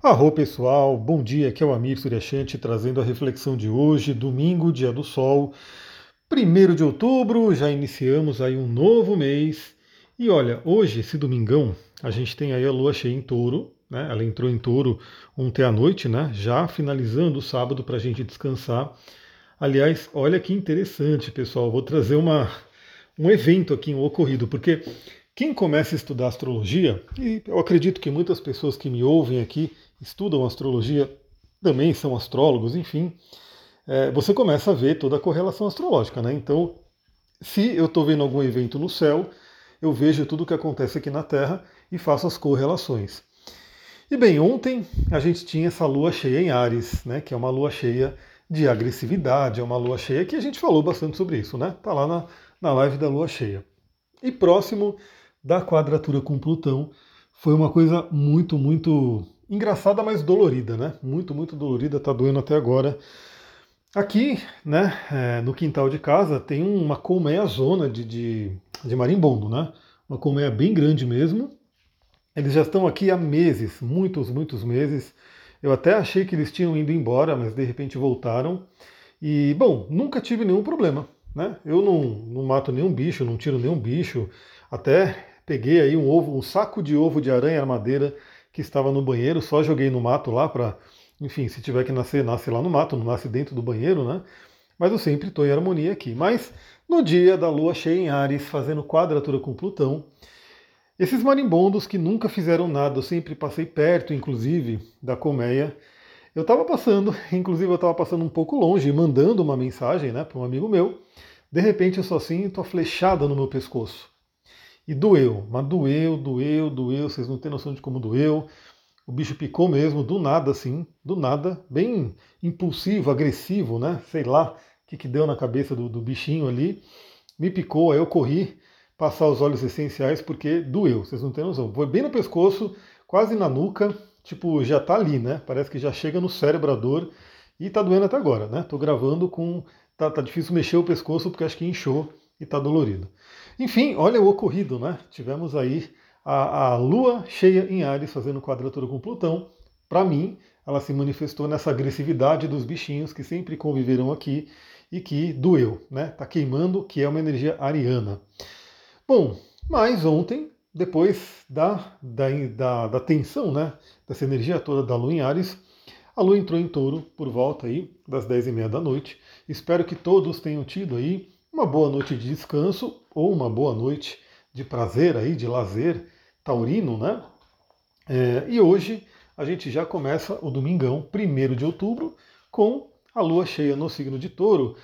Arro pessoal, bom dia, aqui é o Amir Suryashanti trazendo a reflexão de hoje, domingo, dia do sol, 1 de outubro, já iniciamos aí um novo mês. E olha, hoje, esse domingão, a gente tem aí a lua cheia em touro, né? Ela entrou em touro ontem à noite, né? Já finalizando o sábado para a gente descansar. Aliás, olha que interessante, pessoal, vou trazer uma, um evento aqui, um ocorrido, porque quem começa a estudar astrologia, e eu acredito que muitas pessoas que me ouvem aqui estudam astrologia, também são astrólogos, enfim, é, você começa a ver toda a correlação astrológica, né? Então, se eu estou vendo algum evento no céu, eu vejo tudo o que acontece aqui na Terra e faço as correlações. E bem, ontem a gente tinha essa lua cheia em Ares, né? Que é uma lua cheia de agressividade, é uma lua cheia que a gente falou bastante sobre isso, né? Tá lá na, na live da lua cheia. E próximo da quadratura com Plutão, foi uma coisa muito, muito engraçada, mas dolorida, né? Muito, muito dolorida, tá doendo até agora. Aqui, né, é, no quintal de casa, tem uma colmeia zona de, de, de marimbondo, né? Uma colmeia bem grande mesmo. Eles já estão aqui há meses, muitos, muitos meses. Eu até achei que eles tinham ido embora, mas de repente voltaram. E, bom, nunca tive nenhum problema, né? Eu não, não mato nenhum bicho, não tiro nenhum bicho. Até peguei aí um ovo, um saco de ovo de aranha armadeira que estava no banheiro, só joguei no mato lá para, enfim, se tiver que nascer, nasce lá no mato, não nasce dentro do banheiro, né? Mas eu sempre estou em harmonia aqui. Mas no dia da lua cheia em Ares, fazendo quadratura com Plutão, esses marimbondos que nunca fizeram nada, eu sempre passei perto, inclusive, da colmeia. Eu estava passando, inclusive eu estava passando um pouco longe, mandando uma mensagem né, para um amigo meu. De repente eu só sinto a flechada no meu pescoço. E doeu, mas doeu, doeu, doeu, vocês não têm noção de como doeu. O bicho picou mesmo, do nada assim, do nada, bem impulsivo, agressivo, né? Sei lá o que, que deu na cabeça do, do bichinho ali. Me picou, aí eu corri passar os óleos essenciais porque doeu, vocês não têm noção. Foi bem no pescoço, quase na nuca, tipo, já tá ali, né? Parece que já chega no cérebro a dor e tá doendo até agora, né? Tô gravando com. Tá, tá difícil mexer o pescoço porque acho que inchou e tá dolorido. Enfim, olha o ocorrido, né? Tivemos aí a, a Lua cheia em Ares fazendo quadratura com Plutão. Para mim, ela se manifestou nessa agressividade dos bichinhos que sempre conviveram aqui e que doeu, né? Tá queimando, que é uma energia ariana. Bom, mas ontem, depois da, da, da, da tensão, né? Dessa energia toda da Lua em Ares, a Lua entrou em touro por volta aí das 10h30 da noite. Espero que todos tenham tido aí uma boa noite de descanso ou uma boa noite de prazer aí, de lazer taurino, né? É, e hoje a gente já começa o domingão, 1 de outubro, com a lua cheia no signo de touro,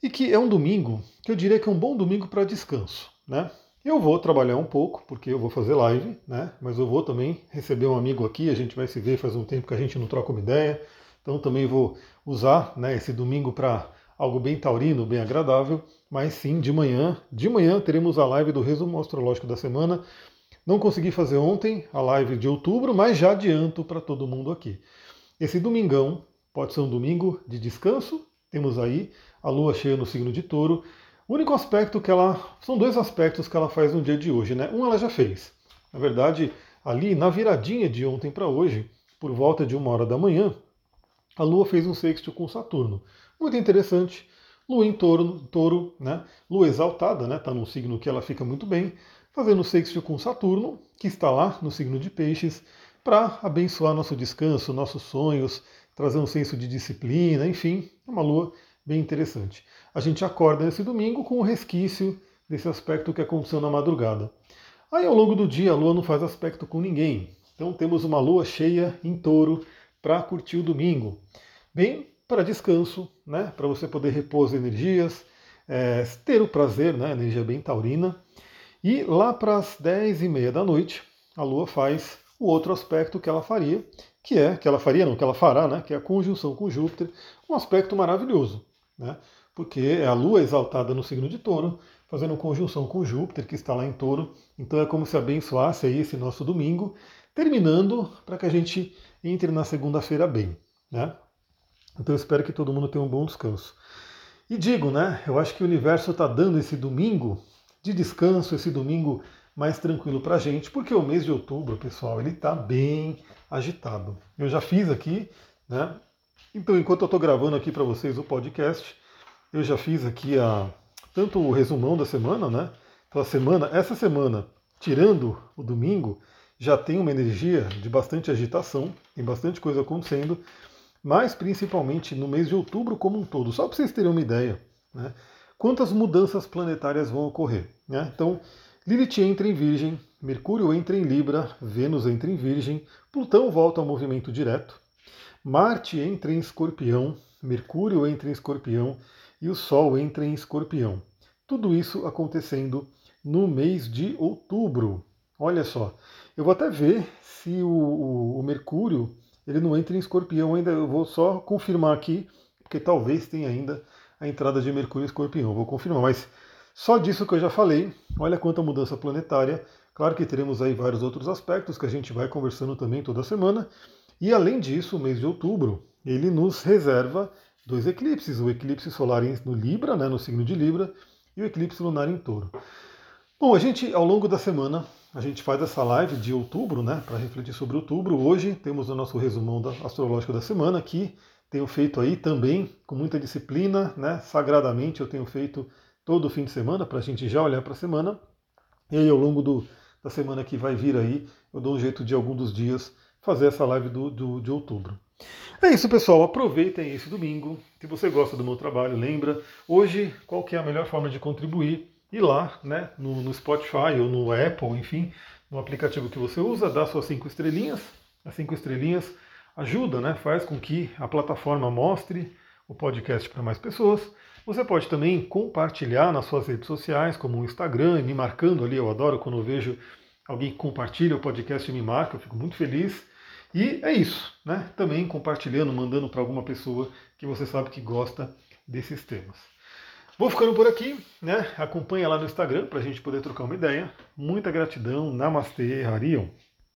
e que é um domingo que eu diria que é um bom domingo para descanso, né? Eu vou trabalhar um pouco, porque eu vou fazer live, né? Mas eu vou também receber um amigo aqui, a gente vai se ver faz um tempo que a gente não troca uma ideia, então também vou usar né, esse domingo para algo bem taurino, bem agradável, mas sim, de manhã, de manhã teremos a live do resumo astrológico da semana. Não consegui fazer ontem a live de outubro, mas já adianto para todo mundo aqui. Esse domingão pode ser um domingo de descanso. Temos aí a lua cheia no signo de touro. O único aspecto que ela. São dois aspectos que ela faz no dia de hoje, né? Um ela já fez. Na verdade, ali na viradinha de ontem para hoje, por volta de uma hora da manhã, a Lua fez um sexto com Saturno. Muito interessante. Lua em touro, touro né? Lua exaltada, né? Está num signo que ela fica muito bem, fazendo sexto com Saturno, que está lá no signo de peixes, para abençoar nosso descanso, nossos sonhos, trazer um senso de disciplina, enfim, é uma lua bem interessante. A gente acorda nesse domingo com o resquício desse aspecto que aconteceu na madrugada. Aí ao longo do dia a lua não faz aspecto com ninguém. Então temos uma lua cheia em touro para curtir o domingo. Bem, para descanso, né, para você poder repor as energias, é, ter o prazer, né, energia bem taurina. E lá para as 10 e meia da noite, a Lua faz o outro aspecto que ela faria, que é, que ela faria, não, que ela fará, né, que é a conjunção com Júpiter, um aspecto maravilhoso, né, porque é a Lua exaltada no signo de touro, fazendo conjunção com Júpiter, que está lá em touro, então é como se abençoasse aí esse nosso domingo, terminando para que a gente entre na segunda-feira bem, né. Então eu espero que todo mundo tenha um bom descanso. E digo, né? Eu acho que o universo está dando esse domingo de descanso, esse domingo mais tranquilo para a gente, porque o mês de outubro, pessoal, ele está bem agitado. Eu já fiz aqui, né? Então, enquanto eu estou gravando aqui para vocês o podcast, eu já fiz aqui a, tanto o resumão da semana, né? Então, a semana, essa semana, tirando o domingo, já tem uma energia de bastante agitação, tem bastante coisa acontecendo, mas principalmente no mês de outubro como um todo. Só para vocês terem uma ideia, né? quantas mudanças planetárias vão ocorrer. Né? Então, Lilith entra em Virgem, Mercúrio entra em Libra, Vênus entra em Virgem, Plutão volta ao movimento direto, Marte entra em Escorpião, Mercúrio entra em Escorpião e o Sol entra em Escorpião. Tudo isso acontecendo no mês de outubro. Olha só, eu vou até ver se o, o, o Mercúrio ele não entra em Escorpião ainda. Eu vou só confirmar aqui, porque talvez tenha ainda a entrada de Mercúrio em Escorpião. Vou confirmar, mas só disso que eu já falei, olha quanta mudança planetária. Claro que teremos aí vários outros aspectos que a gente vai conversando também toda semana. E além disso, o mês de outubro, ele nos reserva dois eclipses, o eclipse solar no Libra, né, no signo de Libra, e o eclipse lunar em Touro. Bom, a gente, ao longo da semana, a gente faz essa live de outubro, né, para refletir sobre outubro. Hoje temos o nosso resumão da, astrológico da semana, que tenho feito aí também com muita disciplina, né, sagradamente eu tenho feito todo fim de semana, para a gente já olhar para a semana. E aí, ao longo do, da semana que vai vir aí, eu dou um jeito de algum dos dias fazer essa live do, do, de outubro. É isso, pessoal. Aproveitem esse domingo. Se você gosta do meu trabalho, lembra. Hoje, qual que é a melhor forma de contribuir? Ir lá, né, no, no Spotify ou no Apple, enfim, no aplicativo que você usa, dá suas cinco estrelinhas. As cinco estrelinhas ajuda, né, faz com que a plataforma mostre o podcast para mais pessoas. Você pode também compartilhar nas suas redes sociais, como o Instagram, me marcando ali. Eu adoro quando eu vejo alguém que compartilha o podcast e me marca, eu fico muito feliz. E é isso, né? Também compartilhando, mandando para alguma pessoa que você sabe que gosta desses temas. Vou ficando por aqui, né? Acompanha lá no Instagram para a gente poder trocar uma ideia. Muita gratidão. Namastê, Harion.